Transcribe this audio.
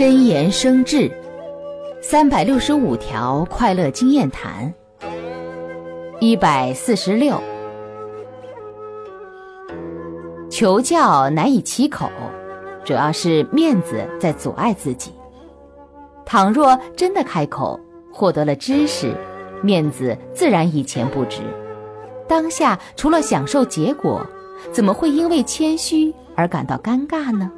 真言生智，三百六十五条快乐经验谈，一百四十六求教难以启口，主要是面子在阻碍自己。倘若真的开口获得了知识，面子自然以前不值。当下除了享受结果，怎么会因为谦虚而感到尴尬呢？